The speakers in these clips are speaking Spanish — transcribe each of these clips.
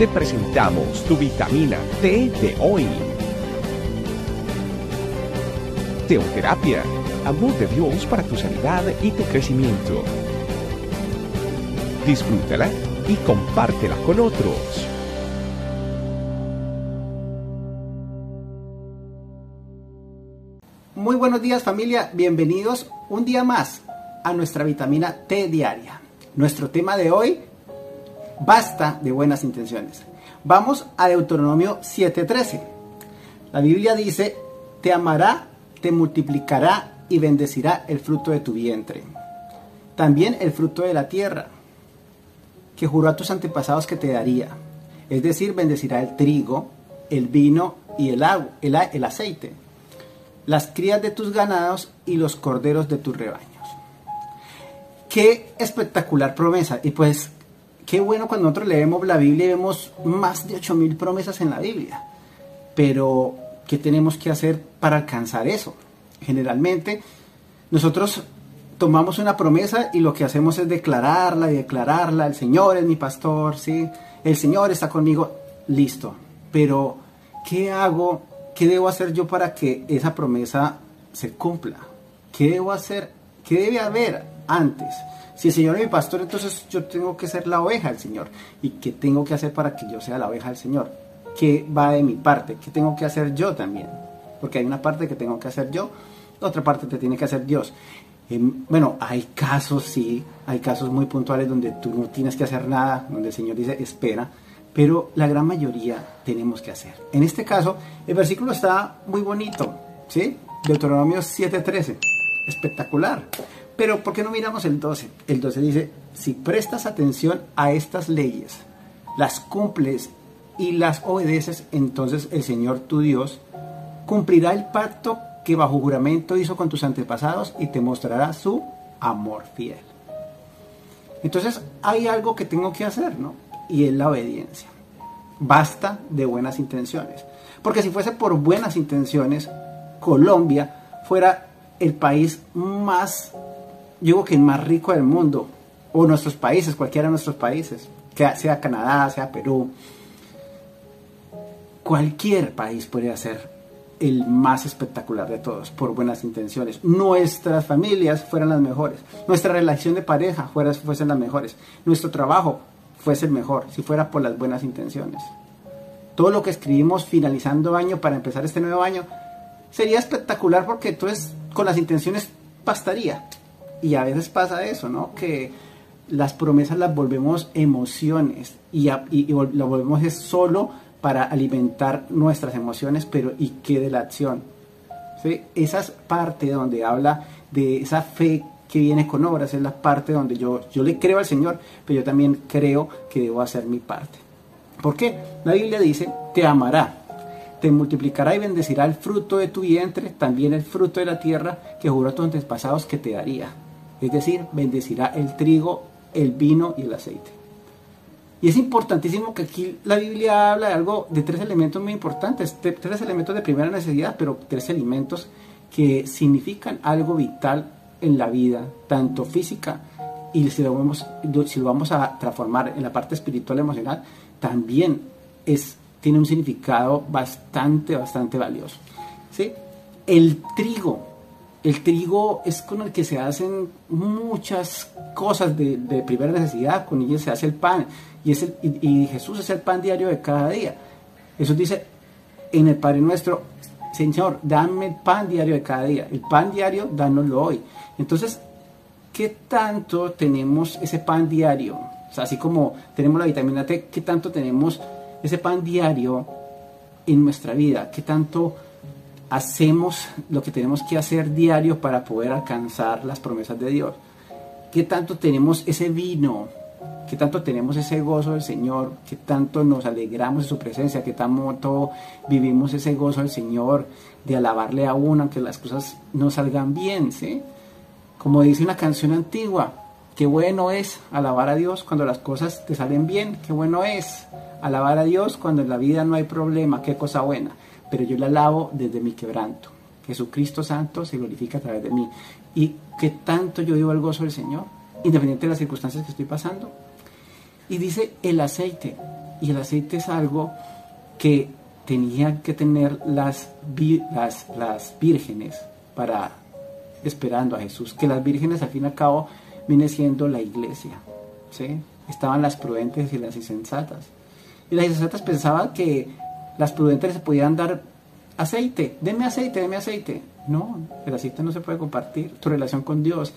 te presentamos tu vitamina T de hoy. Teoterapia, amor de Dios para tu sanidad y tu crecimiento. Disfrútala y compártela con otros. Muy buenos días familia, bienvenidos un día más a nuestra vitamina T diaria. Nuestro tema de hoy, basta de buenas intenciones. Vamos a Deuteronomio 7:13. La Biblia dice, te amará, te multiplicará y bendecirá el fruto de tu vientre. También el fruto de la tierra, que juró a tus antepasados que te daría. Es decir, bendecirá el trigo, el vino y el agua, el, aceite, las crías de tus ganados y los corderos de tus rebaños. Qué espectacular promesa. Y pues, qué bueno cuando nosotros leemos la Biblia y vemos más de 8000 promesas en la Biblia. Pero, ¿qué tenemos que hacer para alcanzar eso? Generalmente, nosotros tomamos una promesa y lo que hacemos es declararla y declararla. El Señor es mi pastor, ¿sí? El Señor está conmigo, listo. Pero, ¿qué hago? ¿Qué debo hacer yo para que esa promesa se cumpla? ¿Qué debo hacer? ¿Qué debe haber antes? Si el Señor es mi pastor, entonces yo tengo que ser la oveja del Señor. ¿Y qué tengo que hacer para que yo sea la oveja del Señor? ¿Qué va de mi parte? ¿Qué tengo que hacer yo también? Porque hay una parte que tengo que hacer yo, otra parte que tiene que hacer Dios. bueno, hay casos, sí, hay casos muy puntuales donde tú no tienes que hacer nada, donde el Señor dice, espera, pero la gran mayoría tenemos que hacer. En este caso, el versículo está muy bonito, ¿sí? Deuteronomio 7:13, espectacular. Pero ¿por qué no miramos el 12? El 12 dice, si prestas atención a estas leyes, las cumples y las obedeces, entonces el Señor tu Dios cumplirá el pacto que bajo juramento hizo con tus antepasados y te mostrará su amor fiel. Entonces hay algo que tengo que hacer, ¿no? Y es la obediencia. Basta de buenas intenciones. Porque si fuese por buenas intenciones, Colombia fuera el país más, digo que el más rico del mundo, o nuestros países, cualquiera de nuestros países, sea Canadá, sea Perú, cualquier país podría ser el más espectacular de todos, por buenas intenciones. Nuestras familias fueran las mejores, nuestra relación de pareja fuera, fuesen las mejores, nuestro trabajo fuese el mejor, si fuera por las buenas intenciones. Todo lo que escribimos finalizando año para empezar este nuevo año sería espectacular porque entonces con las intenciones bastaría. Y a veces pasa eso, ¿no? Que las promesas las volvemos emociones y, y, lo volvemos es solo para alimentar nuestras emociones, pero ¿y qué de la acción? ¿Sí? Esa es parte donde habla de esa fe que viene con obras, es la parte donde yo, yo le creo al Señor, pero yo también creo que debo hacer mi parte. ¿Por qué? La Biblia dice, te amará, te multiplicará y bendecirá el fruto de tu vientre, también el fruto de la tierra que juró a tus antepasados que te daría. Es decir, bendecirá el trigo, el vino y el aceite. Y es importantísimo que aquí la Biblia habla de algo, de tres elementos muy importantes, tres elementos de primera necesidad, pero tres elementos que significan algo vital en la vida, tanto física y si lo vamos, si lo vamos a transformar en la parte espiritual emocional, también es, tiene un significado bastante, bastante valioso. ¿sí? El trigo, el trigo es con el que se hacen muchas cosas de, primera necesidad, con ello se hace el pan y, Jesús es el pan diario de cada día. Jesús dice en el Padre Nuestro, Señor, dame el pan diario de cada día. El pan diario, dánoslo hoy. Entonces, ¿qué tanto tenemos ese pan diario? Así como tenemos la vitamina T, ¿qué tanto tenemos ese pan diario en nuestra vida? ¿Qué tanto hacemos lo que tenemos que hacer diario para poder alcanzar las promesas de Dios? ¿Qué tanto tenemos ese vino que tanto tenemos ese gozo del Señor, que tanto nos alegramos de su presencia, que tanto vivimos ese gozo del Señor, de alabarle a uno, aunque las cosas no salgan bien, ¿sí? Como dice una canción antigua, qué bueno es alabar a Dios cuando las cosas te salen bien, qué bueno es alabar a Dios cuando en la vida no hay problema, qué cosa buena, pero yo la alabo desde mi quebranto. Jesucristo Santo se glorifica a través de mí. ¿Y qué tanto yo vivo el gozo del Señor? Independiente de las circunstancias que estoy pasando, y dice el aceite. Y el aceite es algo que tenían que tener las, las vírgenes para esperando a Jesús. Que las vírgenes al fin y al cabo viene siendo la iglesia. ¿sí? Estaban las prudentes y las insensatas. Y las insensatas pensaban que las prudentes se podían dar aceite. Deme aceite, deme aceite. No, el aceite no se puede compartir. Tu relación con Dios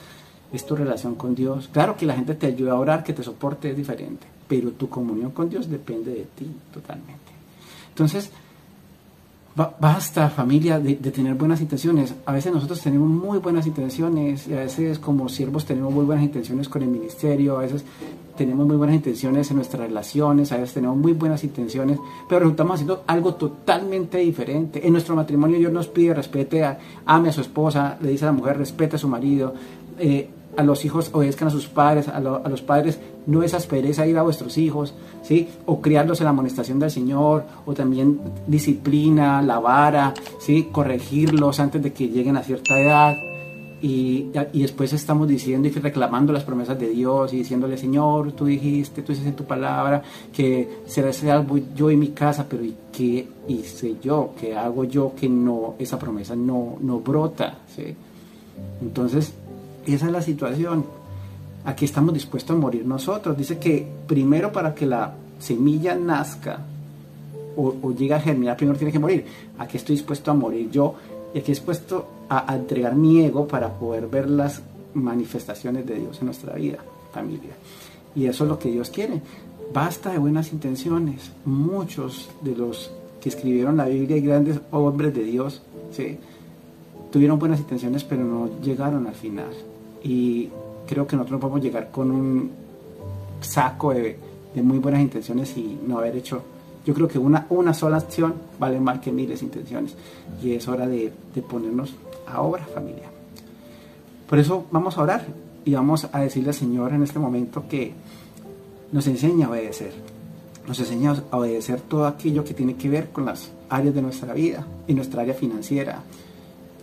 es tu relación con Dios. Claro que la gente te ayuda a orar, que te soporte es diferente, pero tu comunión con Dios depende de ti totalmente. Entonces, basta familia de, tener buenas intenciones. A veces nosotros tenemos muy buenas intenciones y a veces como siervos tenemos muy buenas intenciones con el ministerio, a veces tenemos muy buenas intenciones en nuestras relaciones, a veces tenemos muy buenas intenciones, pero resultamos haciendo algo totalmente diferente. En nuestro matrimonio Dios nos pide respete, a, ame a su esposa, le dice a la mujer respete a su marido. Eh, a los hijos obedezcan a sus padres, a, los padres no es aspereza ir a vuestros hijos, O criarlos en la amonestación del Señor, o también disciplina, la vara, ¿sí? Corregirlos antes de que lleguen a cierta edad. Y, después estamos diciendo y reclamando las promesas de Dios y diciéndole, Señor, tú dijiste, tú dices tu palabra que será salvo yo y mi casa, pero ¿y qué hice yo? ¿Qué hago yo que no, esa promesa no, brota? Entonces, esa es la situación. Aquí estamos dispuestos a morir nosotros. Dice que primero para que la semilla nazca o, llegue a germinar, primero tiene que morir. Aquí estoy dispuesto a morir yo y aquí dispuesto a, entregar mi ego para poder ver las manifestaciones de Dios en nuestra vida, familia. Y eso es lo que Dios quiere. Basta de buenas intenciones. Muchos de los que escribieron la Biblia y grandes hombres de Dios, tuvieron buenas intenciones, pero no llegaron al final y creo que nosotros no podemos llegar con un saco de, muy buenas intenciones y no haber hecho yo creo que una, una sola acción vale más que miles de intenciones. Y es hora de, de, ponernos a obra familia. Por eso vamos a orar y vamos a decirle al Señor en este momento que nos enseña a obedecer. Nos enseña a obedecer todo aquello que tiene que ver con las áreas de nuestra vida y nuestra área financiera.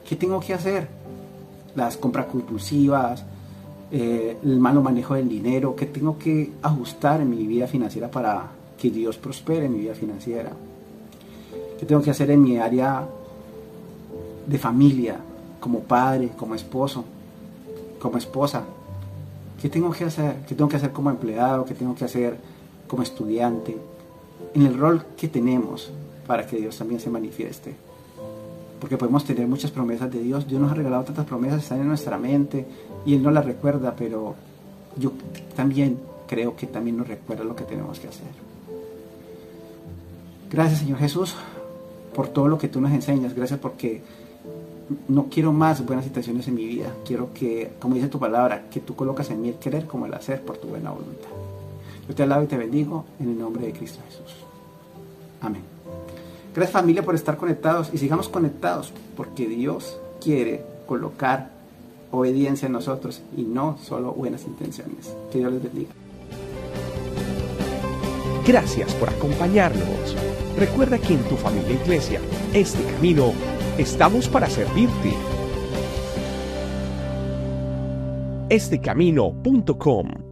¿qué tengo que hacer? las compras compulsivas, eh, el malo manejo del dinero, que tengo que ajustar en mi vida financiera para que Dios prospere en mi vida financiera, qué tengo que hacer en mi área de familia, como padre, como esposo, como esposa, qué tengo que hacer, qué tengo que hacer como empleado, qué tengo que hacer como estudiante, en el rol que tenemos para que Dios también se manifieste porque podemos tener muchas promesas de Dios. Dios nos ha regalado tantas promesas, están en nuestra mente y Él no las recuerda, pero yo también creo que también nos recuerda lo que tenemos que hacer. Gracias Señor Jesús por todo lo que tú nos enseñas. Gracias porque no quiero más buenas situaciones en mi vida. Quiero que, como dice tu palabra, que tú colocas en mí el querer como el hacer por tu buena voluntad. Yo te alabo y te bendigo en el nombre de Cristo Jesús. Amén. Gracias familia por estar conectados y sigamos conectados porque Dios quiere colocar obediencia en nosotros y no solo buenas intenciones. Que Dios les bendiga. Gracias por acompañarnos. Recuerda que en tu familia iglesia, este camino, estamos para servirte. Estecamino.com